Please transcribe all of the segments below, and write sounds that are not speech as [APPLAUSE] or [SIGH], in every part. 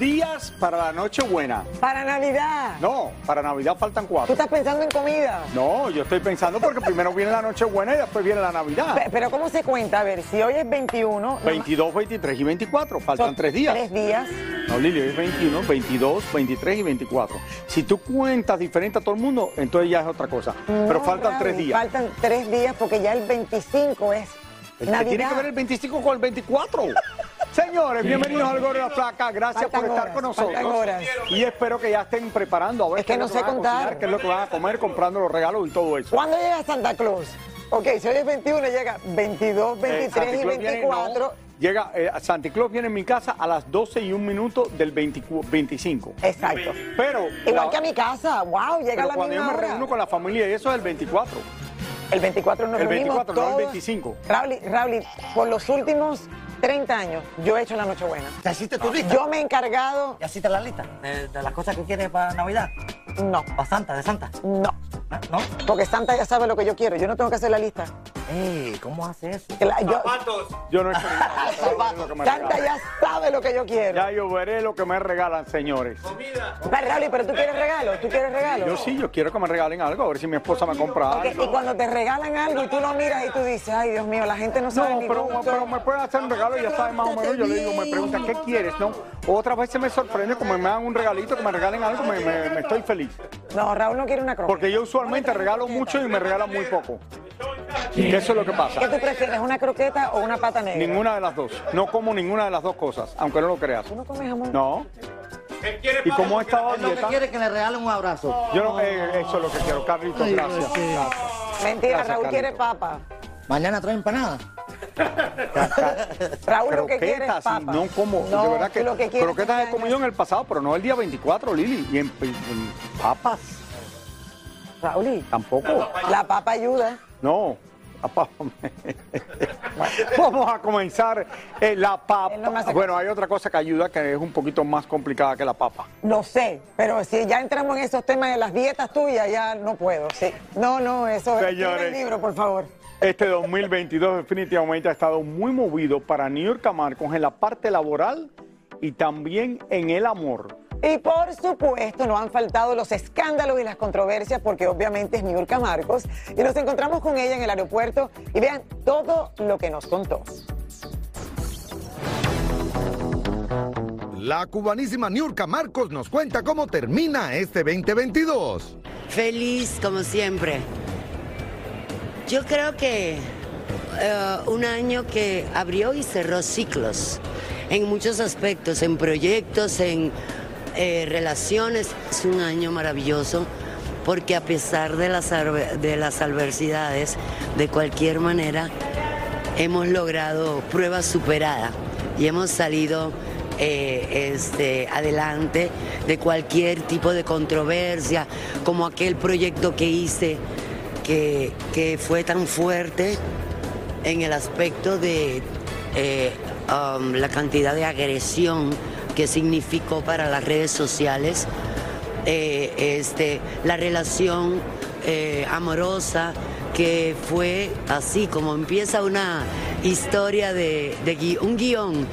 días para la Nochebuena. Para Navidad. No, para Navidad faltan ¿Tú cuatro. estás pensando en comida? No, yo estoy pensando porque primero viene la Nochebuena y después viene la Navidad. Pe- Pero ¿cómo se cuenta? A ver, si hoy es 21... no- 22, 23 y 24, faltan son tres días. Tres días. No, Lili, hoy es 21, 22, 23 y 24. Si tú cuentas diferente a todo el mundo, entonces ya es otra cosa. Pero faltan Raúl, tres días. Faltan tres días porque ya el 25 es ¿Qué tiene Navidad. que ver el 25 con el 24? [LAUGHS] Señores, bienvenidos al Gordo de la Flaca. Gracias Faltan por estar horas, con nosotros. Y espero que ya estén preparando. A ver Es que qué no sé contar. cocinar, qué es lo que van a comer, comprando los regalos y todo eso. ¿Cuándo llega Santa Claus? Ok, si hoy es 21, llega 22, Eh, 23 Santa y Claus viene- 24. no, llega, eh, Santa Claus viene en mi casa a las 12 y un minuto del 24 25. Exacto. Pero, Igual la- que a mi casa. Wow, llega pero a la cuando yo me hora. reúno con la familia, y eso es el 24. El 24 nos El reunimos 24, no el todos. 25. Raúl, Raúl, por los últimos 30 años, yo he hecho la Nochebuena. ¿Ya hiciste tu lista? Yo me he encargado... ¿Ya hiciste la lista de, de las cosas que quieres para Navidad? No, ¿Para Santa, de Santa? no. ¿No? Porque Santa ya sabe lo que yo quiero. Yo no tengo que hacer la lista. Ey, ¿cómo hace eso? La- yo- Yo no he hecho nada. [LAUGHS] Santa ya sabe lo que yo quiero. Ya yo veré lo que me regalan, señores. Pero, Raúl, pero tú quieres regalo. ¿Tú quieres regalo? Yo sí, yo quiero que me regalen algo, a ver si mi esposa me compra algo. Y cuando te regalan algo y tú lo miras y tú dices, ay, Dios mío, la gente no sabe No, pero, me pueden hacer un regalo y ya saben más o menos. Yo le digo, me preguntan, ¿qué quieres? No, otras veces me sorprende como me dan un regalito, que me regalen algo, me, me- me estoy feliz. No, Raúl no quiere una croqueta. Porque yo usualmente regalo mucho y me regalan muy poco. Y eso es lo que ¿Qué pasa. tú prefieres, una croqueta o una pata negra? Ninguna de las dos. No como ninguna de las dos cosas, aunque no lo creas. ¿Tú no comes jamón? No. ¿Y cómo he estado a Lo que dieta? quiere es que le regalen un abrazo. Yo no, eh, eso es lo que quiero, Carlitos, gracias. Mentira, Gracias, Raúl quiere papa. Mañana trae empanada. [LAUGHS] Raúl lo que quiere es papa. no como, No, de verdad que lo que croquetas es he comido en el pasado, pero no el día 24, Lili. Y en, en papas, Raúl, tampoco. la papa ayuda. No. [LAUGHS] Vamos a comenzar eh, la papa. No Bueno, hay otra cosa que ayuda que es un poquito más complicada que la papa. Lo sé, pero si ya entramos en esos temas de las dietas tuyas, ya no puedo. Sí. No, no, eso es. El libro, por favor. Este 2022 definitivamente ha estado muy movido para New York Marcos en la parte laboral y también en el amor. Y por supuesto, no han faltado los escándalos y las controversias, porque obviamente es Niurka Marcos. Y nos encontramos con ella en el aeropuerto y vean todo lo que nos contó. La cubanísima Niurka Marcos nos cuenta cómo termina este 2022. Feliz como siempre. Yo creo que eh, un año que abrió y cerró ciclos. en muchos aspectos, en proyectos, en eh, relaciones. Es un año maravilloso porque a pesar de las, de las adversidades, de cualquier manera, hemos logrado prueba superada y hemos salido eh, este, adelante de cualquier tipo de controversia, como aquel proyecto que hice que, que fue tan fuerte en el aspecto de eh, um, la cantidad de agresión que significó para las redes sociales, eh, este, la relación eh, amorosa que fue así como empieza una historia de, de gui- un guion.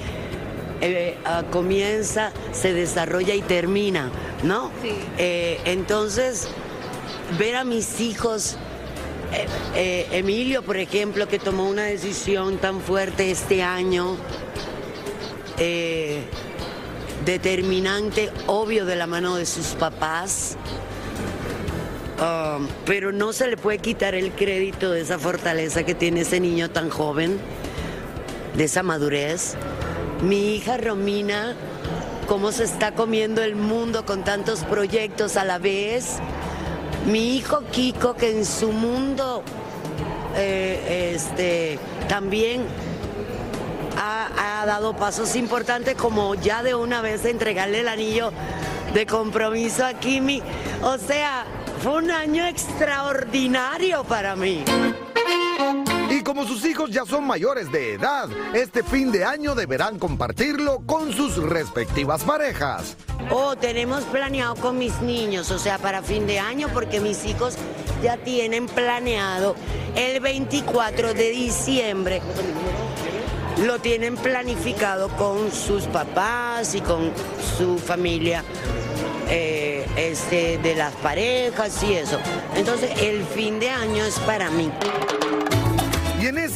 ah, comienza, se desarrolla y termina, ¿no? Entonces, ver a mis hijos eh, eh, Emilio, por ejemplo, que tomó una decisión tan fuerte este año, eh, determinante, obvio, de la mano de sus papás, um, pero no se le puede quitar el crédito de esa fortaleza que tiene ese niño tan joven, de esa madurez. Mi hija Romina, cómo se está comiendo el mundo con tantos proyectos a la vez. Mi hijo Kiko, que en su mundo eh, este, también ha, ha dado pasos importantes, como ya de una vez entregarle el anillo de compromiso a Kimi. O sea, fue un año extraordinario para mí. Como sus hijos ya son mayores de edad, este fin de año deberán compartirlo con sus respectivas parejas. Oh, tenemos planeado con mis niños, o sea, para fin de año, porque mis hijos ya tienen planeado el 24 de diciembre. Lo tienen planificado con sus papás y con su familia, eh, este, de las parejas y eso. Entonces, el fin de año es para mí.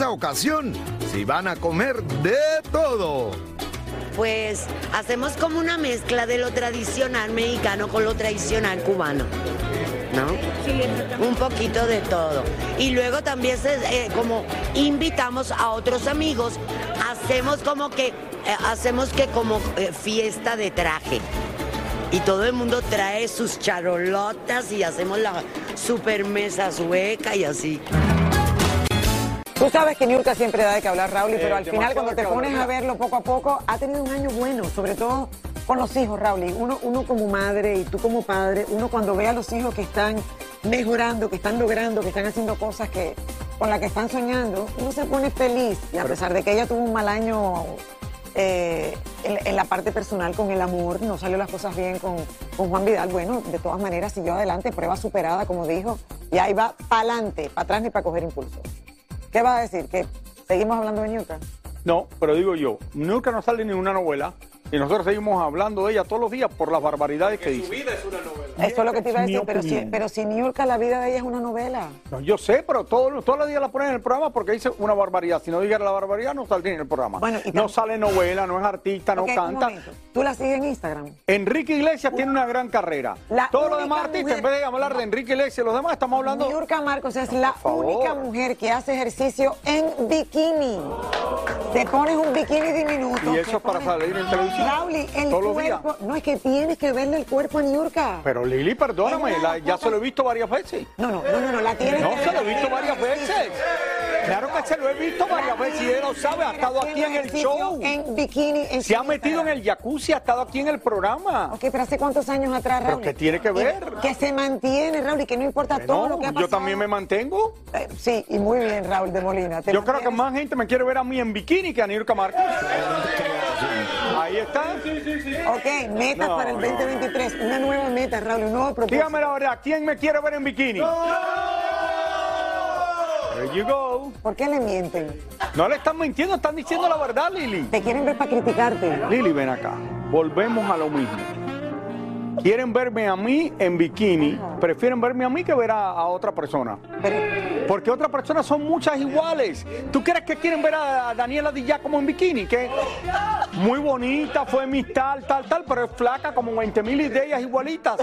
Esa ocasión, si van a comer de todo. Pues hacemos como una mezcla de lo tradicional mexicano con lo tradicional cubano. ¿No? Un poquito de todo. Y luego también se, eh, como invitamos a otros amigos, hacemos como que, eh, hacemos que como eh, fiesta de traje. Y todo el mundo trae sus charolotas y hacemos la super mesa sueca y así. Tú sabes que Niurka siempre da de que hablar, Raúl, pero Eh, al final cuando te pones hablar. a verlo poco a poco, ha tenido un año bueno, sobre todo con los hijos, Raúl. Uno, uno como madre y tú como padre, uno cuando ve a los hijos que están mejorando, que están logrando, que están haciendo cosas que con las que están soñando, uno se pone feliz. Y a pesar de que ella tuvo un mal año eh, en, en la parte personal con el amor, no salió las cosas bien con, con Juan Vidal, bueno, de todas maneras siguió adelante, prueba superada, como dijo, y ahí va para adelante, para atrás ni para coger impulso. ¿Qué vas a decir? ¿Que seguimos hablando de Ñuca? No, pero digo yo, nunca nos sale ni una novela y nosotros seguimos hablando de ella todos los días por las barbaridades que dice. es una novela. Eso es lo que te iba a decir, pero si, pero si Niurka, la vida de ella es una novela. No, yo sé, pero todo- todos los días la ponen en el programa porque dice una barbaridad. Si no dijera la barbaridad, no saldría en el programa. no sale novela, no es artista, no canta. ¿Tú la sigues en Instagram? Enrique Iglesias tiene una gran carrera. Todos los demás artistas, mujer- en vez de hablar de Enrique Iglesias y los demás, estamos hablando. Niurka Marcos es la única mujer que hace ejercicio en bikini. Te pones un bikini diminuto. Y eso es para pones- salir en televisión. Rauli, el Todos cuerpo. No, es que tienes que verle el cuerpo a Niurka. Pero Lili, perdóname, la- ya se lo he visto varias veces. No, no, no, no, no, la tienes No, que se ver lo he visto varias veces. Claro que se lo he visto varias veces y él lo sabe, ha estado aquí en el show. En bikini. En Se ha metido en el jacuzzi, ha estado aquí en el programa. Ok, pero ¿hace cuántos años atrás, ¿Pero Raúl? qué tiene que ver? Que se mantiene, Raúl, y que no importa todo lo que ha yo pasado. también me mantengo. Eh, sí, y muy bien, Raúl de Molina. Yo creo que más gente me quiere ver a mí en bikini que a Nirka Marcos. Ahí está. Ok, metas No, para el no. 2023. Una nueva meta, Raúl, un nuevo propósito. Dígame la verdad, ¿quién me quiere ver en bikini? There you go. ¿Por qué le mienten? No le están mintiendo, están diciendo la verdad, Lili. Te quieren ver para criticarte. Lili, ven acá. Volvemos a lo mismo. Quieren verme a mí en bikini, prefieren verme a mí que ver a, a otra persona. Porque otras personas son muchas iguales. ¿Tú crees que quieren ver a Daniela Díaz como en bikini? Que muy bonita, fue mi tal, tal, tal, pero es flaca como 20 mil de ellas igualitas.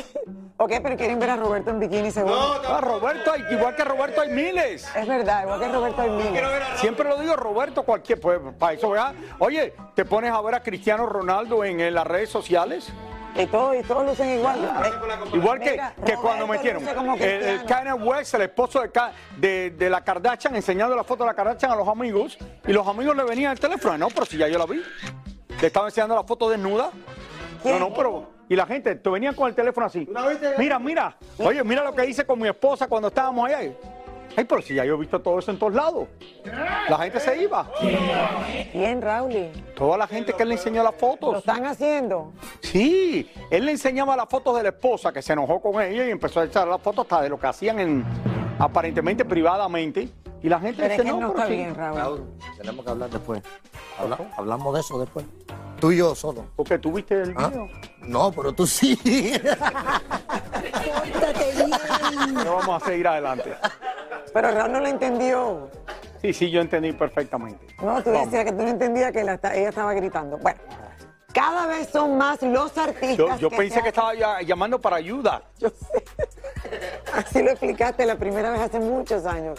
Ok, pero quieren ver a Roberto en bikini seguro. Ah, Roberto, hay- igual que Roberto hay miles. Es verdad, igual que Roberto hay miles. Siempre lo digo, Roberto, cualquier, pues para eso, ¿verdad? Oye, te pones a ver a Cristiano Ronaldo en, en las redes sociales. Y todos, y todos lucen igual. Eh, Igual que, Mira, que cuando metieron el, el. Kanye West, el esposo de, de, de la Kardashian, enseñando la foto de la Kardashian a los amigos, y los amigos le venían el teléfono. No, pero si ya yo la vi. Le estaba enseñando la foto desnuda. No, no, pero. Y la gente, te venían con el teléfono así. Mira, mira. Oye, mira lo que hice con mi esposa cuando estábamos allá. Ay, pero si ya yo he visto todo eso en todos lados. La gente se iba. Bien, Raúl. Toda la gente que él le enseñó las Lo fotos. están haciendo. Sí, él le enseñaba las fotos de la esposa que se enojó con ella y empezó a echar las fotos hasta de lo que hacían en, aparentemente privadamente. Y la gente Pero es dice, que no, no pero está sí". bien, Raúl. Raúl, tenemos que hablar después. Habla- hablamos de eso después. Tú y yo solo. Porque tú viste el ¿Ah? video. No, pero tú sí. No vamos a seguir adelante. Pero Raúl no lo entendió. Sí, sí, yo entendí perfectamente. No, tú Vamos. decías que tú no entendías que la ella estaba gritando. Bueno, cada vez son más los artistas. Yo, yo que pensé que estaba ya- llamando para ayuda. Yo sé. [LAUGHS] Así lo explicaste la primera vez hace muchos años.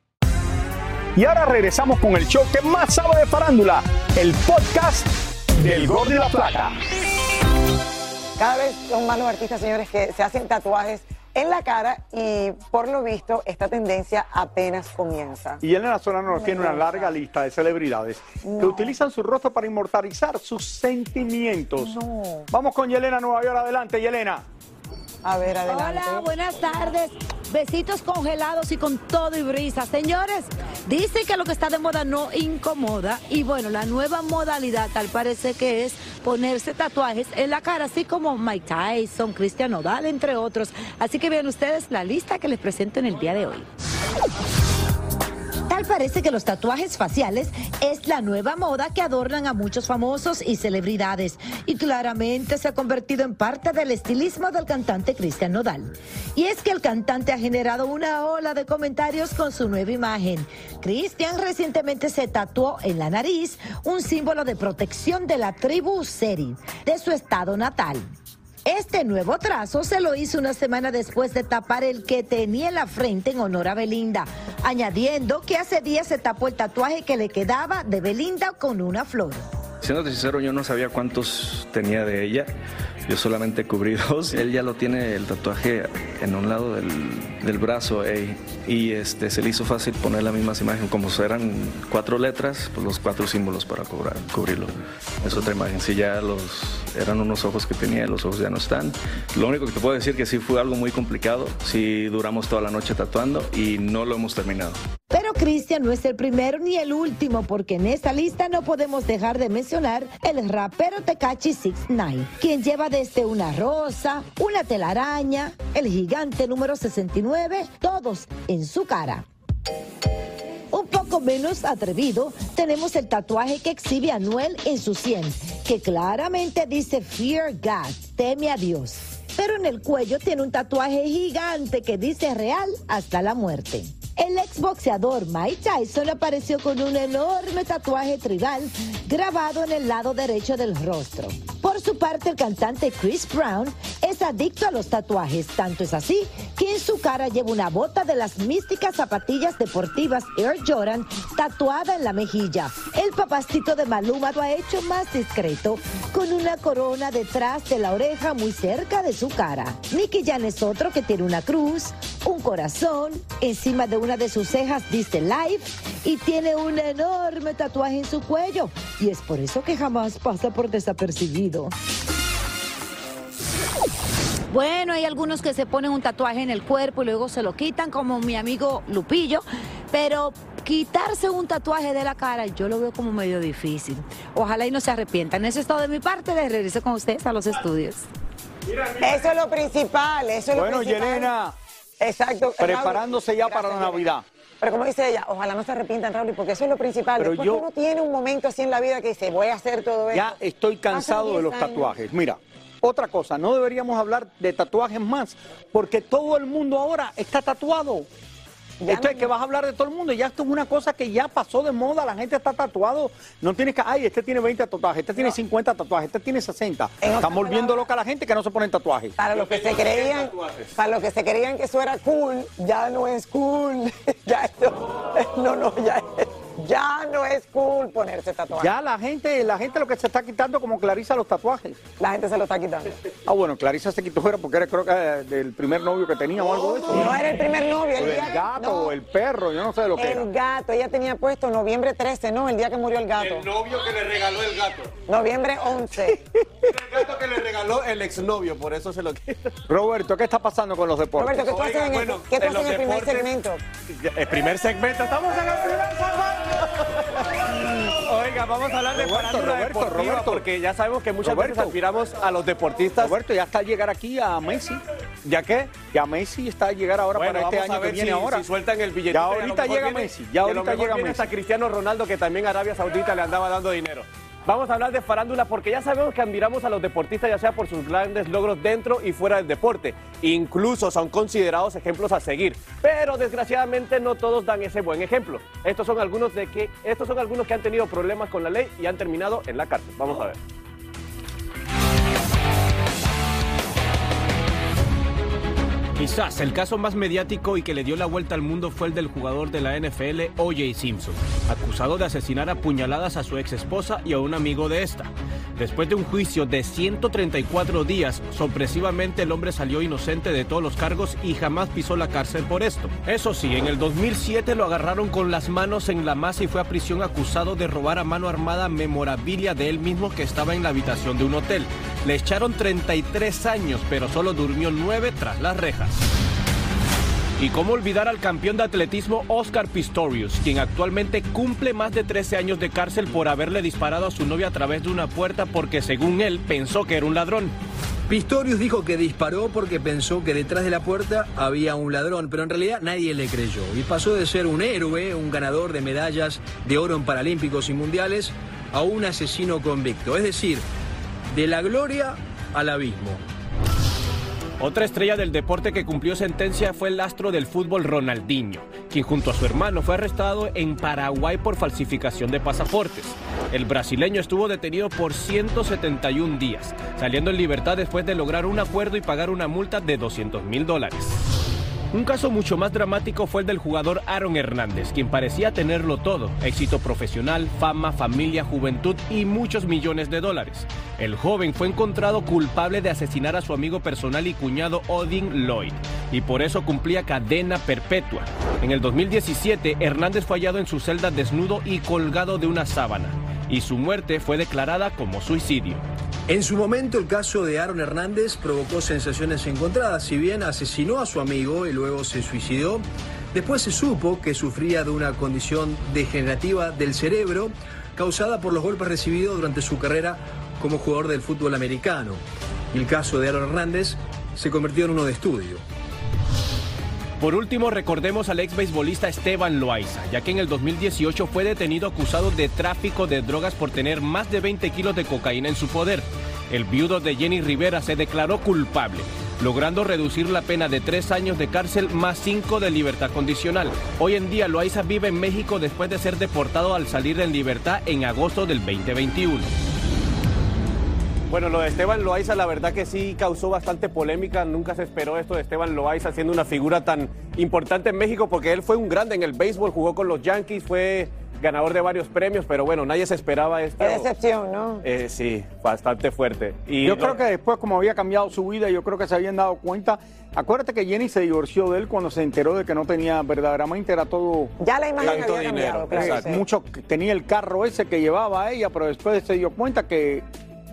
Y ahora regresamos con el show que más sabe de farándula, el podcast del Gordo y la Placa. Cada vez son más los artistas, señores, que se hacen tatuajes en la cara y por lo visto esta tendencia apenas comienza. Y Elena Solano nos tiene una larga lista de celebridades que utilizan su rostro para inmortalizar sus sentimientos. Vamos con Yelena Nueva York, adelante, Yelena. A ver, adelante. Hola, buenas tardes. Besitos congelados y con todo y brisa. Señores, dicen que lo que está de moda no incomoda. Y bueno, la nueva modalidad tal parece que es ponerse tatuajes en la cara, así como Mike Tyson, Cristian Nodal, entre otros. Así que vean ustedes la lista que les presento en el día de hoy. Parece que los tatuajes faciales es la nueva moda que adornan a muchos famosos y celebridades y claramente se ha convertido en parte del estilismo del cantante Cristian Nodal. Y es que el cantante ha generado una ola de comentarios con su nueva imagen. Cristian recientemente se tatuó en la nariz un símbolo de protección de la tribu Seri, de su estado natal. Este nuevo trazo se lo hizo una semana después de tapar el que tenía en la frente en honor a Belinda, añadiendo que hace días se tapó el tatuaje que le quedaba de Belinda con una flor. Siéndote sincero, yo no sabía cuántos tenía de ella. Yo solamente cubrí [LAUGHS] dos. Él ya lo tiene el tatuaje en un lado del, del brazo ey, y este, se le hizo fácil poner la misma imagen. Como eran cuatro letras, pues los cuatro símbolos para cubrirlo. Es otra imagen. Si ya los eran unos ojos que tenía, los ojos ya no están. Lo único que te puedo decir que sí fue algo muy complicado. Sí duramos toda la noche tatuando y no lo hemos terminado. Cristian no es el primero ni el último, porque en esta lista no podemos dejar de mencionar el rapero Tecachi 69, quien lleva desde una rosa, una telaraña, el gigante número 69, todos en su cara. Un poco menos atrevido, tenemos el tatuaje que exhibe Anuel en su 100, que claramente dice Fear God, teme a Dios. Pero en el cuello tiene un tatuaje gigante que dice real hasta la muerte. El exboxeador Mike Tyson apareció con un enorme tatuaje tribal grabado en el lado derecho del rostro. Por su parte, el cantante Chris Brown es adicto a los tatuajes, tanto es así que en su cara lleva una bota de las místicas zapatillas deportivas Air Jordan tatuada en la mejilla. El papacito de Maluma lo ha hecho más discreto, con una corona detrás de la oreja muy cerca de su cara. Nicky Jan es otro que tiene una cruz, un corazón, encima de una de sus cejas dice Life y tiene un enorme tatuaje en su cuello. Y es por eso que jamás pasa por desapercibido. Bueno, hay algunos que se ponen un tatuaje en el cuerpo y luego se lo quitan, como mi amigo Lupillo, pero quitarse un tatuaje de la cara yo lo veo como medio difícil. Ojalá y no se arrepientan. Eso es todo de mi parte. Les regreso con ustedes a los estudios. Eso es lo principal, eso es Bueno, lo principal. Yelena, Exacto. preparándose ya para la Navidad. Pero como dice ella, ojalá no se arrepientan, Raúl, porque eso es lo principal. Pero Después yo- uno tiene un momento así en la vida que dice, voy a hacer todo esto. Ya estoy cansado de los 10 años. tatuajes. Mira, otra cosa, no deberíamos hablar de tatuajes más, porque todo el mundo ahora está tatuado. Esto es que vas a hablar de todo el mundo, ya esto es una cosa que ya pasó de moda, la gente está tatuado, no tienes que, ay, este tiene 20 tatuajes, este tiene 50 tatuajes, este tiene 60. Están volviendo loca a la gente que no se ponen tatuajes. Para los que se creían, para los que se creían que eso era cool, ya no es cool. [LAUGHS] ya esto, no, no, ya, ya no es cool ponerse tatuaje. Ya la gente, la gente lo que se está quitando como Clarisa los tatuajes. La gente se lo está quitando. Ah, bueno, Clarisa se quitó era porque era creo que eh, del primer novio que tenía o algo de eso. No era el primer novio, el día el que- gato no. o el perro, yo no sé de lo que era. El gato, ella tenía puesto noviembre 13, ¿no? El día que murió el gato. El novio que le regaló el gato. Noviembre 11. [LAUGHS] El gato que le regaló el exnovio, por eso se lo quita. Roberto, ¿qué está pasando con los deportes? Roberto, ¿qué tú haces en el, ¿qué tú en haces en los el primer segmento? El primer segmento, estamos en el primer segmento. Oiga, vamos a hablar de Roberto, Roberto, deportiva, Roberto. porque ya sabemos que muchas Roberto. veces aspiramos a los deportistas. Roberto, ya está llegar aquí a Messi. ¿Ya qué? Ya Messi está a llegar ahora Bueno, para este año que viene si, ahora. si sueltan el billete. Ya ahorita llega Messi, ya ahorita llega viene Messi. hasta Cristiano Ronaldo, que también Arabia Saudita le andaba dando dinero. Vamos a hablar de farándula porque ya sabemos que admiramos a los deportistas ya sea por sus grandes logros dentro y fuera del deporte. Incluso son considerados ejemplos a seguir. Pero desgraciadamente no todos dan ese buen ejemplo. Estos son algunos de que estos son algunos que han tenido problemas con la ley y han terminado en la cárcel. Vamos a ver. Quizás el caso más mediático y que le dio la vuelta al mundo fue el del jugador de la NFL, O.J. Simpson, acusado de asesinar a puñaladas a su ex esposa y a un amigo de esta. Después de un juicio de 134 días, sorpresivamente el hombre salió inocente de todos los cargos y jamás pisó la cárcel por esto. Eso sí, en el 2007 lo agarraron con las manos en la masa y fue a prisión acusado de robar a mano armada memorabilia de él mismo que estaba en la habitación de un hotel. Le echaron 33 años, pero solo durmió 9 tras las rejas. Y cómo olvidar al campeón de atletismo Oscar Pistorius, quien actualmente cumple más de 13 años de cárcel por haberle disparado a su novia a través de una puerta porque según él pensó que era un ladrón. Pistorius dijo que disparó porque pensó que detrás de la puerta había un ladrón, pero en realidad nadie le creyó y pasó de ser un héroe, un ganador de medallas de oro en Paralímpicos y Mundiales, a un asesino convicto, es decir, de la gloria al abismo. Otra estrella del deporte que cumplió sentencia fue el astro del fútbol Ronaldinho, quien junto a su hermano fue arrestado en Paraguay por falsificación de pasaportes. El brasileño estuvo detenido por 171 días, saliendo en libertad después de lograr un acuerdo y pagar una multa de 200 mil dólares. Un caso mucho más dramático fue el del jugador Aaron Hernández, quien parecía tenerlo todo, éxito profesional, fama, familia, juventud y muchos millones de dólares. El joven fue encontrado culpable de asesinar a su amigo personal y cuñado Odin Lloyd, y por eso cumplía cadena perpetua. En el 2017, Hernández fue hallado en su celda desnudo y colgado de una sábana, y su muerte fue declarada como suicidio. En su momento el caso de Aaron Hernández provocó sensaciones encontradas, si bien asesinó a su amigo y luego se suicidó, después se supo que sufría de una condición degenerativa del cerebro causada por los golpes recibidos durante su carrera como jugador del fútbol americano. El caso de Aaron Hernández se convirtió en uno de estudio. Por último, recordemos al ex beisbolista Esteban Loaiza, ya que en el 2018 fue detenido acusado de tráfico de drogas por tener más de 20 kilos de cocaína en su poder. El viudo de Jenny Rivera se declaró culpable, logrando reducir la pena de tres años de cárcel más cinco de libertad condicional. Hoy en día Loaiza vive en México después de ser deportado al salir en libertad en agosto del 2021. Bueno, lo de Esteban Loaiza, la verdad que sí causó bastante polémica. Nunca se esperó esto de Esteban Loaiza siendo una figura tan importante en México, porque él fue un grande en el béisbol, jugó con los Yankees, fue ganador de varios premios, pero bueno, nadie se esperaba esto. Qué decepción, ¿no? Eh, sí, bastante fuerte. Y yo lo- creo que después, como había cambiado su vida, yo creo que se habían dado cuenta. Acuérdate que Jenny se divorció de él cuando se enteró de que no tenía, verdaderamente era todo. Ya la imagen tanto había cambiado, dinero. claro. Mucho tenía el carro ese que llevaba a ella, pero después se dio cuenta que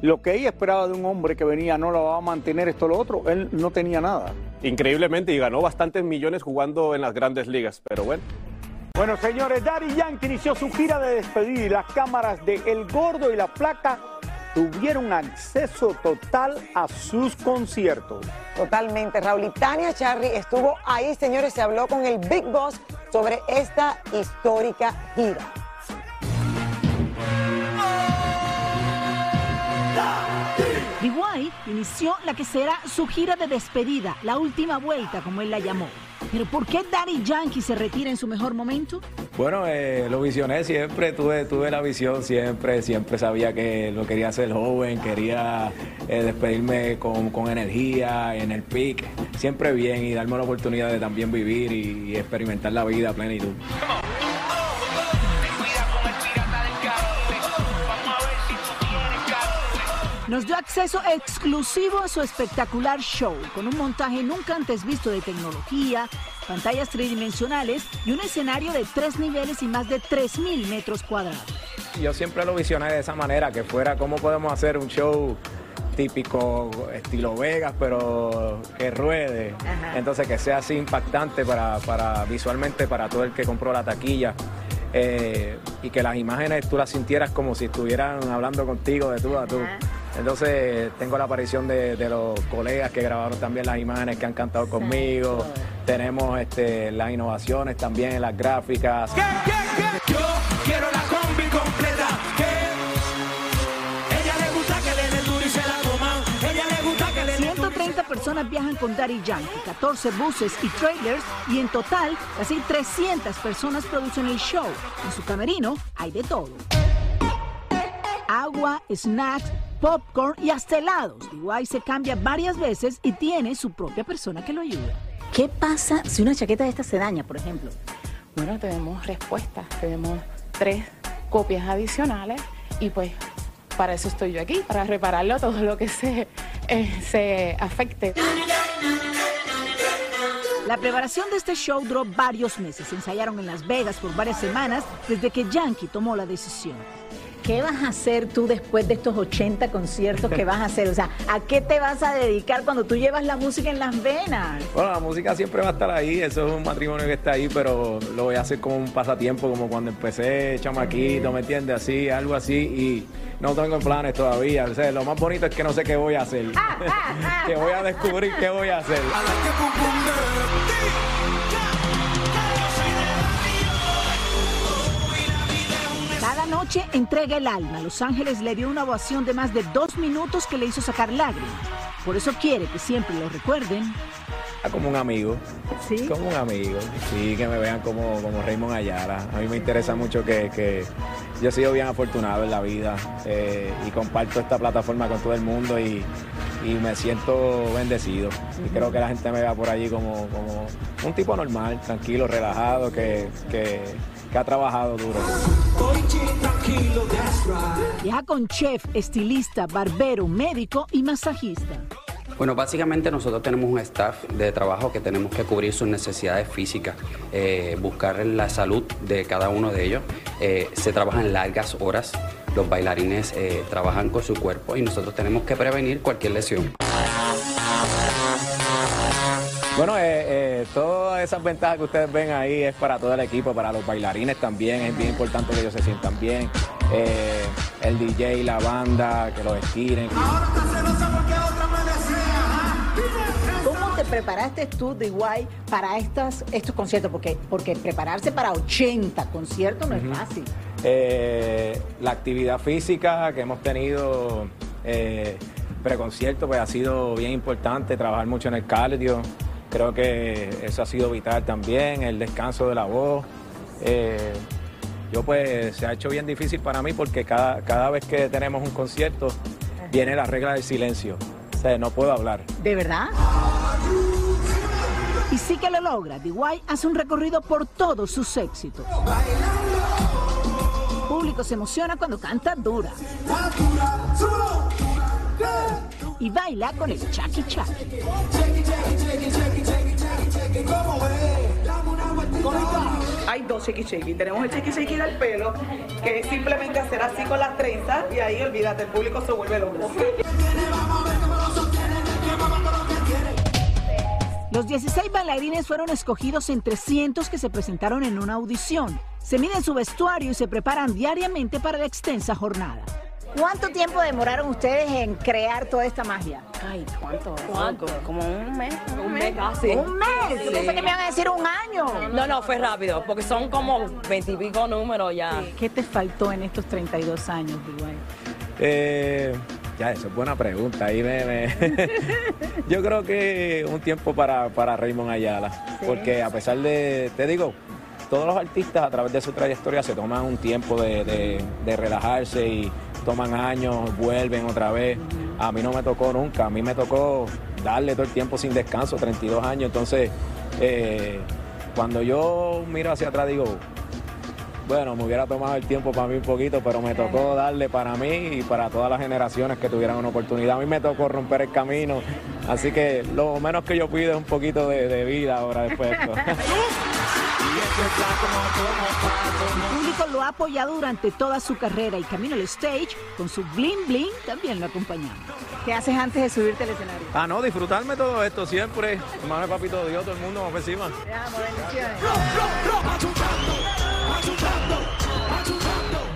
lo que ella esperaba de un hombre que venía, no lo va a mantener esto, lo otro, él no tenía nada. Increíblemente, y ganó bastantes millones jugando en las grandes ligas, pero bueno. Bueno, señores, Daddy Yankee inició su gira de despedida y las cámaras de El Gordo y la Placa tuvieron acceso total a sus conciertos. Totalmente, Raúl. Y Tania Charry estuvo ahí, señores, se habló con el Big Boss sobre esta histórica gira. Inició la que será su gira de despedida, la última vuelta, como él la llamó. Pero ¿por qué Daddy Yankee se retira en su mejor momento? Bueno, eh, lo visioné siempre, tuve, tuve la visión siempre, siempre sabía que lo quería hacer joven, quería eh, despedirme con, con, energía, en el pic, siempre bien y darme la oportunidad de también vivir y, y experimentar la vida a plenitud. Nos dio acceso exclusivo a su espectacular show, con un montaje nunca antes visto de tecnología, pantallas tridimensionales y un escenario de tres niveles y más de 3.000 metros cuadrados. Yo siempre lo visioné de esa manera, que fuera cómo podemos hacer un show típico estilo Vegas, pero que ruede. Entonces que sea así impactante para, para, visualmente para todo el que compró la taquilla. Eh, y que las imágenes tú las sintieras como si estuvieran hablando contigo de tú a tú. Entonces tengo la aparición de, de, los colegas que grabaron también las imágenes que han cantado conmigo. Tenemos este, las innovaciones también en las gráficas. ¿Qué, qué, qué? Yo quiero la combi completa. Ella le gusta que le den duro y se la coman. Ella le gusta que le 130 personas viajan con Daddy Yankee, 14 buses y trailers y en total casi 300 personas producen el show. En su camerino hay de todo. Agua, snacks, popcorn y hasta helados. DY se cambia varias veces y tiene su propia persona que lo ayuda. ¿Qué pasa si una chaqueta de esta se daña, por ejemplo? Bueno, tenemos respuestas, tenemos tres copias adicionales y pues para eso estoy yo aquí, para repararlo todo lo que se, eh, se afecte. La preparación de este show duró varios meses. Ensayaron en Las Vegas por varias semanas desde que Yankee tomó la decisión. ¿Qué vas a hacer tú después de estos 80 conciertos que vas a hacer? O sea, ¿a qué te vas a dedicar cuando tú llevas la música en las venas? Bueno, la música siempre va a estar ahí, eso es un matrimonio que está ahí, pero lo voy a hacer como un pasatiempo, como cuando empecé chamaquito, ¿me entiendes? Así, algo así, y no tengo planes todavía. O sea, lo más bonito es que no sé qué voy a hacer, [LAUGHS] que voy a descubrir qué voy a hacer. Cada noche entrega el alma. Los Ángeles le dio una ovación de más de dos minutos que le hizo sacar lágrimas. Por eso quiere que siempre lo recuerden. Como un amigo. Sí. Como un amigo. Sí, que me vean como, como Raymond Ayala. A mí me interesa mucho que, que yo he sido bien afortunado en la vida eh, y comparto esta plataforma con todo el mundo y, y me siento bendecido. Y creo que la gente me vea por allí como, como un tipo normal, tranquilo, relajado, que, que, que ha trabajado duro. Viaja con chef, estilista, barbero, médico y masajista. Bueno, básicamente nosotros tenemos un staff de trabajo que tenemos que cubrir sus necesidades físicas, eh, buscar la salud de cada uno de ellos. Eh, se trabajan largas horas, los bailarines eh, trabajan con su cuerpo y nosotros tenemos que prevenir cualquier lesión. Bueno, eh, eh, todas esas ventajas que ustedes ven ahí es para todo el equipo, para los bailarines también, es bien importante que ellos se sientan bien. Eh, el DJ, la banda, que los estiren. ¿Cómo te preparaste tú, DY, para estas, estos conciertos? Porque, porque prepararse para 80 conciertos no es fácil. Eh, la actividad física que hemos tenido eh, preconcierto pues ha sido bien importante, trabajar mucho en el cardio. Creo que eso ha sido vital también, el descanso de la voz. Eh, yo pues se ha hecho bien difícil para mí porque cada, cada vez que tenemos un concierto viene la regla del silencio. O sea, no puedo hablar. ¿De verdad? Y sí que lo logra. DY hace un recorrido por todos sus éxitos. El público se emociona cuando canta dura. Y baila con el Chucky Chucky. Hay dos chequi chequi. Tenemos el chequi chequi del pelo, que es simplemente hacer así con las trenzas y ahí olvídate, el público se vuelve loco. Los 16 bailarines fueron escogidos entre cientos que se presentaron en una audición. Se miden su vestuario y se preparan diariamente para la extensa jornada. ¿Cuánto tiempo demoraron ustedes en crear toda esta magia? Ay, ¿cuánto? ¿Cuánto? Como un mes. Un mes casi. ¿Un mes? Sí. Yo pensé que me iban a decir un año. No, no, fue rápido, porque son como veintipico números ya. ¿Qué te faltó en estos 32 años, Dwayne? Eh, ya, eso es buena pregunta. Ahí me, me- [LAUGHS] Yo creo que un tiempo para, para Raymond Ayala. Sí. Porque a pesar de, te digo, todos los artistas a través de su trayectoria se toman un tiempo de, de- de relajarse y toman años, vuelven otra vez. A mí no me tocó nunca, a mí me tocó darle todo el tiempo sin descanso, 32 años. Entonces, eh, cuando yo miro hacia atrás digo, bueno, me hubiera tomado el tiempo para mí un poquito, pero me tocó darle para mí y para todas las generaciones que tuvieran una oportunidad. A mí me tocó romper el camino, así que lo menos que yo pido es un poquito de, de vida ahora después de esto. [LAUGHS] [LAUGHS] El público lo ha apoyado durante toda su carrera y camino al stage con su bling bling también lo acompañamos. ¿Qué haces antes de subirte al escenario? ah, no, disfrutarme todo esto siempre. Hermano de papito Dios, todo el mundo por encima.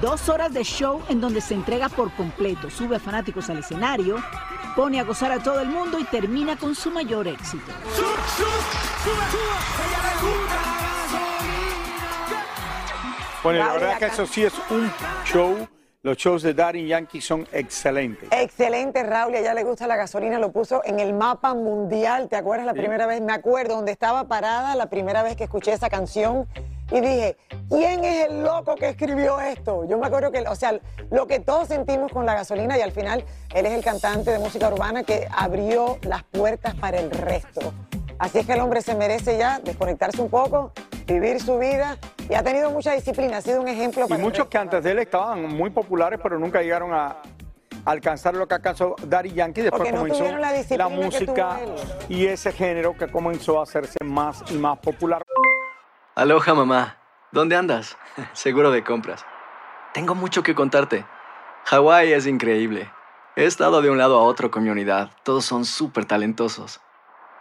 Dos horas de show en donde se entrega por completo, sube a fanáticos al escenario, pone a gozar a todo el mundo y termina con su mayor éxito. Bueno, la verdad que eso sí es un show. Los shows de Daddy Yankee son excelentes. Excelente, Raúl, y a ella le gusta la gasolina, lo puso en el mapa mundial, ¿te acuerdas la Sí. primera vez? Me acuerdo donde estaba parada la primera vez que escuché esa canción y dije, ¿quién es el loco que escribió esto? Yo me acuerdo que, o sea, lo que todos sentimos con la gasolina y al final él es el cantante de música urbana que abrió las puertas para el resto. Así es que el hombre se merece ya desconectarse un poco, vivir su vida y ha tenido mucha disciplina, ha sido un ejemplo Y para muchos que antes de él estaban muy populares, pero nunca llegaron a alcanzar lo que alcanzó Daddy Yankee. Después no comenzó la que música y ese género que comenzó a hacerse más y más popular. Aloha mamá, ¿dónde andas? [LAUGHS] Seguro de compras. Tengo mucho que contarte. Hawái es increíble. He estado de un lado a otro con mi unidad. Todos son súper talentosos.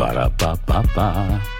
Para pa pa pa.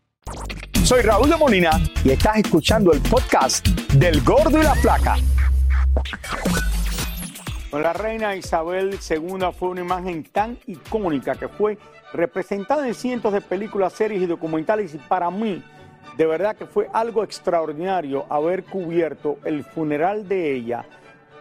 Soy Raúl de Molina y estás escuchando el podcast del Gordo y la Flaca. La reina Isabel II fue una imagen tan icónica que fue representada en cientos de películas, series y documentales y para mí de verdad que fue algo extraordinario haber cubierto el funeral de ella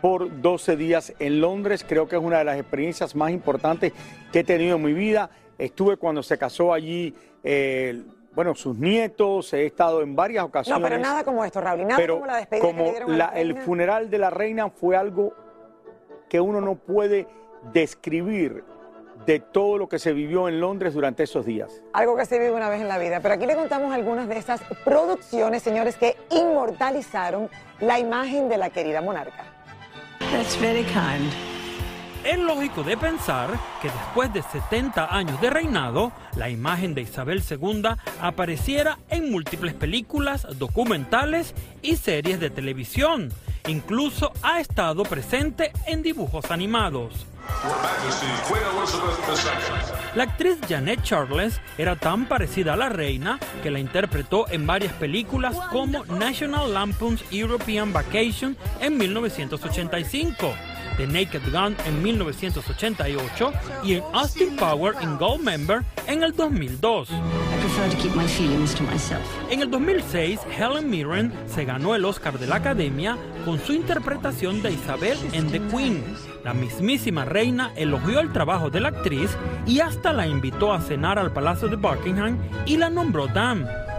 por 12 días en Londres. Creo que es una de las experiencias más importantes que he tenido en mi vida. Estuve cuando se casó allí, eh, bueno, sus nietos, he estado en varias No, ocasiones. pero nada como esto, Raúl, y nada pero como la despedida que como le dieron a la- la el funeral de la reina fue algo que uno no puede describir de todo lo que se vivió en Londres durante esos días. Algo que se vive una vez en la vida. Pero aquí le contamos algunas de esas producciones, señores, que inmortalizaron la imagen de la querida monarca. That's very kind. Es lógico de pensar que después de 70 años de reinado, la imagen de Isabel II apareciera en múltiples películas, documentales y series de televisión. Incluso ha estado presente en dibujos animados. La actriz Janet Charles era tan parecida a la reina que la interpretó en varias películas como National Lampoon's European Vacation en 1985. The Naked Gun en 1988 y en Austin Power in Goldmember en el 2002. En el 2006, Helen Mirren se ganó el Oscar de la Academia con su interpretación de Isabel en The Queen. La mismísima reina elogió el trabajo de la actriz y hasta la invitó a cenar al Palacio de Buckingham y la nombró Dame.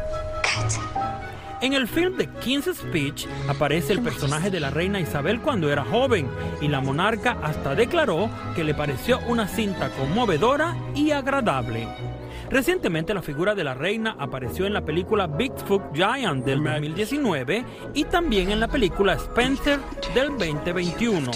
En el film The King's Speech aparece el personaje de la reina Isabel cuando era joven y la monarca hasta declaró que le pareció una cinta conmovedora y agradable. Recientemente la figura de la reina apareció en la película Bigfoot Giant del 2019 y también en la película Spencer del 2021.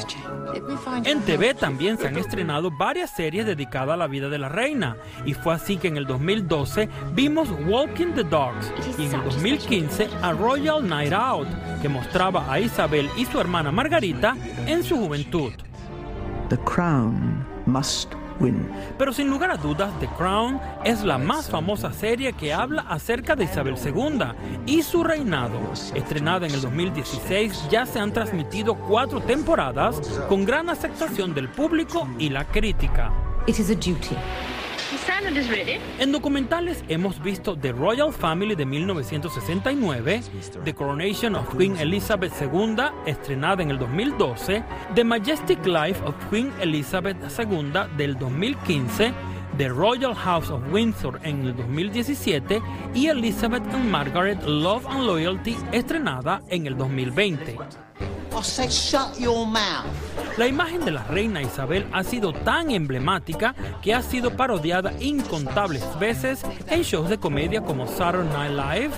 En TV también se han estrenado varias series dedicadas a la vida de la reina y fue así que en el 2012 vimos Walking the Dogs y en el 2015 a Royal Night Out que mostraba a Isabel y su hermana Margarita en su juventud. The crown must win. Pero sin lugar a dudas, The Crown es la más famosa serie que habla acerca de Isabel II y su reinado. Estrenada en el 2016, ya se han transmitido cuatro temporadas con gran aceptación del público y la crítica. It is a duty. En documentales hemos visto The Royal Family de 1969, The Coronation of Queen Elizabeth II, estrenada en el 2012, The Majestic Life of Queen Elizabeth II del 2015, The Royal House of Windsor en el 2017 y Elizabeth and Margaret Love and Loyalty estrenada en el 2020. La imagen de la reina Isabel ha sido tan emblemática que ha sido parodiada incontables veces en shows de comedia como Saturday Night Live,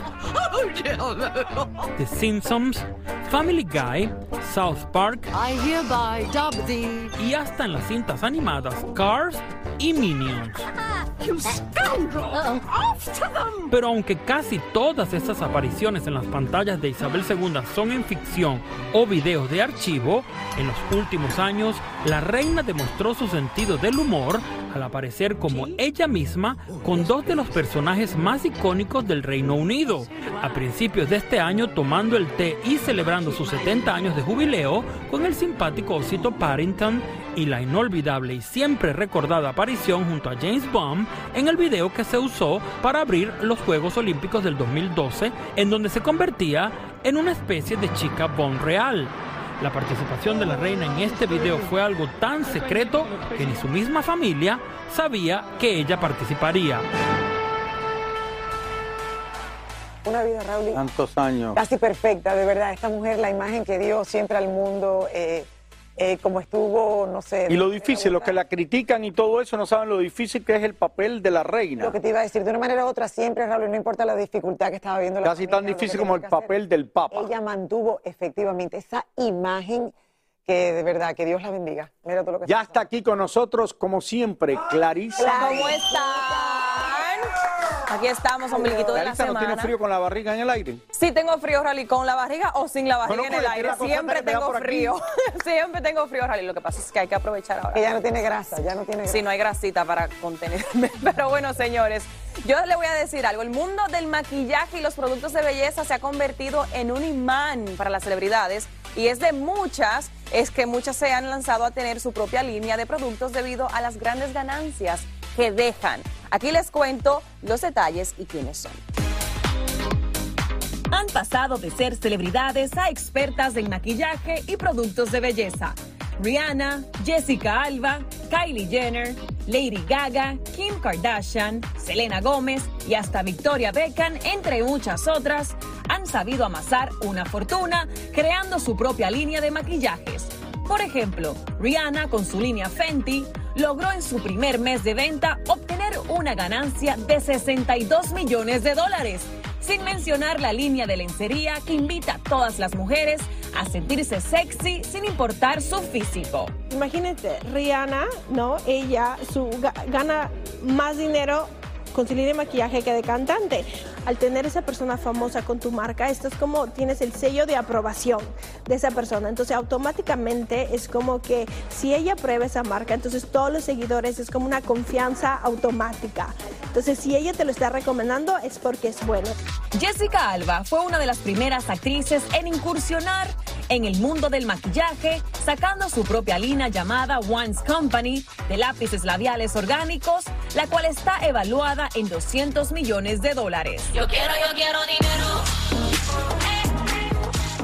[LAUGHS] The Simpsons, Family Guy, South Park y hasta en las cintas animadas Cars y Minions. [LAUGHS] Pero aunque casi todas estas apariciones en las pantallas de Isabel II son en ficción o videos de archivo, en los últimos años la reina demostró su sentido del humor al aparecer como ella misma con dos de los personajes más icónicos del Reino Unido. A principios de este año tomando el té y celebrando sus 70 años de jubileo con el simpático osito Paddington y la inolvidable y siempre recordada aparición junto a James Bond en el video que se usó para abrir los Juegos Olímpicos del 2012, en donde se convertía en una especie de chica Bond real. La participación de la reina en este video fue algo tan secreto que ni su misma familia sabía que ella participaría. Una vida, Raúl. Tantos años. Casi perfecta, de verdad. Esta mujer, la imagen que dio siempre al mundo, eh, eh, como estuvo, no sé. Y lo difícil, los que la critican y todo eso no saben lo difícil que es el papel de la reina. Lo que te iba a decir, de una manera u otra, siempre, Raúl, no importa la dificultad que estaba viendo la Casi tan familia, difícil como el hacer, papel del Papa. Ella mantuvo efectivamente esa imagen que de verdad, que Dios la bendiga. Mira todo lo que Ya está aquí con nosotros, como siempre, Clarisa. ¿Cómo están? Aquí estamos, ombliguito de la Clarisa, ¿no semana. tiene frío con la barriga en el aire? Sí tengo frío, Rally, con la barriga o sin la barriga Bueno, en el aire. Siempre tengo frío. [LAUGHS] Siempre tengo frío, Rally. Lo que pasa es que hay que aprovechar ahora. Que ya no tiene grasa, ya no tiene grasa. Sí, no hay grasita para contenerme. [LAUGHS] Pero bueno, señores, yo le voy a decir algo. El mundo del maquillaje y los productos de belleza se ha convertido en un imán para las celebridades y es de muchas, es que muchas se han lanzado a tener su propia línea de productos debido a las grandes ganancias que dejan. Aquí les cuento los detalles y quiénes son. Han pasado de ser celebridades a expertas en maquillaje y productos de belleza. Rihanna, Jessica Alba, Kylie Jenner, Lady Gaga, Kim Kardashian, Selena Gómez y hasta Victoria Beckham, entre muchas otras, han sabido amasar una fortuna creando su propia línea de maquillajes. Por ejemplo, Rihanna con su línea Fenty logró en su primer mes de venta obtener una ganancia de 62 millones de dólares, sin mencionar la línea de lencería que invita a todas las mujeres a sentirse sexy sin importar su físico. Imagínate, Rihanna, ¿no? Ella su, ga- gana más dinero concealer y maquillaje que de cantante. Al tener esa persona famosa con tu marca, esto es como tienes el sello de aprobación de esa persona. Entonces automáticamente es como que si ella prueba esa marca, entonces todos los seguidores es como una confianza automática. Entonces si ella te lo está recomendando es porque es bueno. Jessica Alba fue una de las primeras actrices en incursionar en el mundo del maquillaje, sacando su propia línea llamada One's Company de lápices labiales orgánicos, la cual está evaluada en 200 millones de dólares. Yo quiero, yo quiero dinero.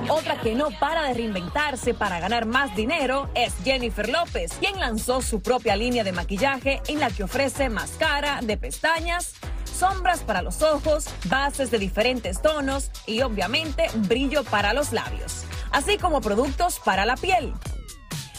Otra que no para de reinventarse para ganar más dinero es Jennifer López, quien lanzó su propia línea de maquillaje en la que ofrece máscara de pestañas, sombras para los ojos, bases de diferentes tonos y obviamente brillo para los labios, así como productos para la piel.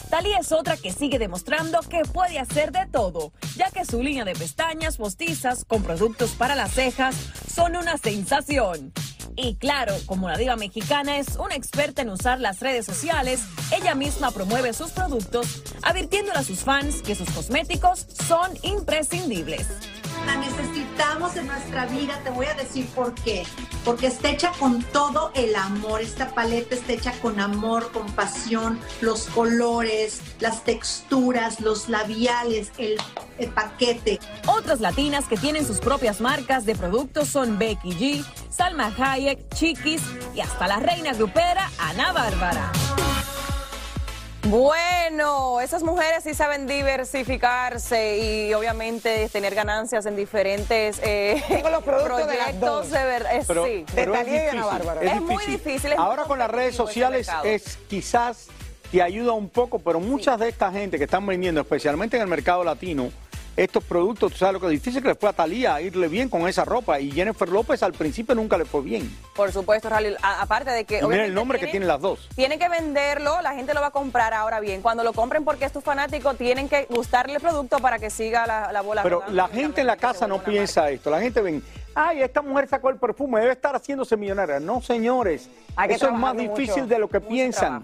Talía es otra que sigue demostrando que puede hacer de todo, ya que su línea de pestañas postizas con productos para las cejas son una sensación. Y claro, como la diva mexicana es una experta en usar las redes sociales, ella misma promueve sus productos, advirtiéndole a sus fans que sus cosméticos son imprescindibles. La necesitamos en nuestra vida, te voy a decir por qué. Porque está hecha con todo el amor. Esta paleta está hecha con amor, con pasión, los colores, las texturas, los labiales, el, el paquete. Otras latinas que tienen sus propias marcas de productos son Becky G, Salma Hayek, Chiquis y hasta la reina grupera Ana Bárbara. Bueno, esas mujeres sí saben diversificarse y obviamente tener ganancias en diferentes eh, los productos de las proyectos de verdad. eh, Pero- sí. pero es Talía y Ana difícil, Bárbara. Es muy difícil, es Ahora muy con las redes sociales es quizás te ayuda un poco, pero muchas de esta gente que están vendiendo, especialmente en el mercado latino, estos productos, tú sabes lo que es difícil que le fue a Talía irle bien con esa ropa y Jennifer López al principio nunca le fue bien. Por supuesto, Raúl, a- aparte de que Y mira obviamente el nombre que tienen- tienen las dos. Tienen que venderlo, la gente lo va a comprar ahora bien. Cuando lo compren porque es tu fanático, tienen que gustarle el producto para que siga la, la bola Pero rodando. la gente en la casa no piensa esto. La gente ven, ay, esta mujer sacó el perfume, debe estar haciéndose millonaria. No, señores. Eso es más difícil mucho, de lo que piensan.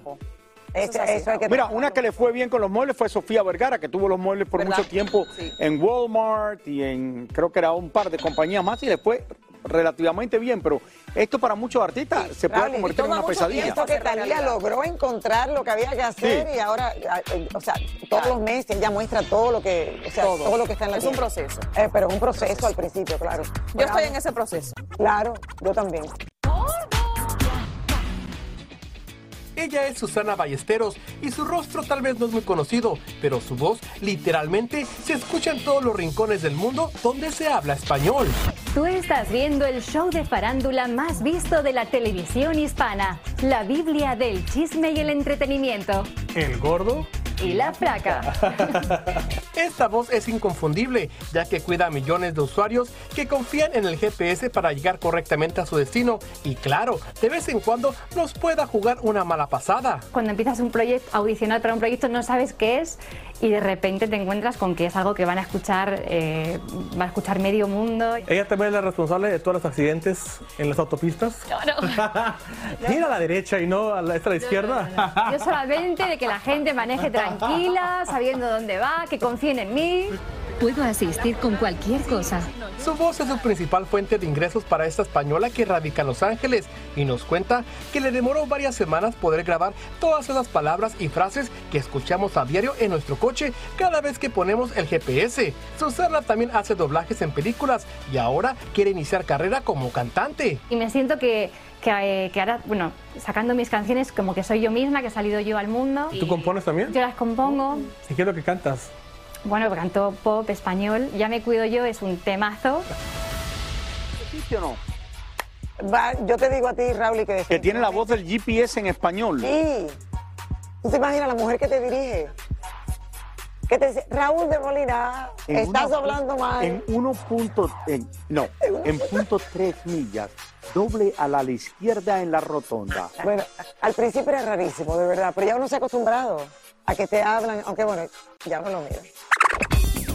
Eso, eso hay que Mira, una que le fue bien con los muebles fue Sofía Vergara, que tuvo los muebles por ¿Verdad? mucho tiempo en Walmart y en, creo que era un par de compañías más y le fue relativamente bien, pero esto para muchos artistas se puede convertir en una pesadilla. tiempo que Talía logró encontrar lo que había que hacer Sí. y ahora, eh, o sea, todos los meses ella muestra todo lo que, o sea, Todo. todo, lo que está en la Es un proceso. Eh, pero es un proceso al principio, claro. Yo estoy en ese proceso. Claro, yo también. Ella es Susana Ballesteros y su rostro tal vez no es muy conocido, pero su voz literalmente se escucha en todos los rincones del mundo donde se habla español. Tú estás viendo el show de farándula más visto de la televisión hispana, la Biblia del chisme y el entretenimiento. ¿El gordo? Y la flaca. [LAUGHS] Esta voz es inconfundible, ya que cuida a millones de usuarios que confían en el GPS para llegar correctamente a su destino y claro, de vez en cuando nos pueda jugar una mala pasada. Cuando empiezas un proyecto, a audicionar para un proyecto, no sabes qué es y de repente te encuentras con que es algo que van a escuchar, eh, va a escuchar medio mundo. Ella también es la responsable de todos los accidentes en las autopistas. [LAUGHS] Mira a la derecha y no a la, a la izquierda. Yo solamente de que la gente maneje tranquila, sabiendo dónde va, que confíen en mí. Puedo asistir con cualquier cosa. Su voz es su principal fuente de ingresos para esta española que radica en Los Ángeles y nos cuenta que le demoró varias semanas poder grabar todas esas palabras y frases que escuchamos a diario en nuestro coche cada vez que ponemos el GPS. Susana también hace doblajes en películas y ahora quiere iniciar carrera como cantante. Y me siento que, que, eh, que ahora, bueno, sacando mis canciones como que soy yo misma, que he salido yo al mundo. ¿Tú compones también? Yo las compongo. ¿Y qué es lo que cantas? Bueno, canto pop español. Ya me cuido yo, es un temazo. ¿Sí o no? Va, yo te digo a ti, Raúl, que Que tiene la voz del GPS en español. Sí. ¿Tú te imaginas la mujer que te dirige? Que te dice, Raúl de Molina, En estás una- hablando mal. En 1. punto- en- no, [LAUGHS] en punto 3 millas, doble a la, izquierda en la rotonda. [LAUGHS] Bueno, al principio era rarísimo, de verdad, pero ya uno se ha acostumbrado a que te hablan, aunque bueno, ya no lo mira.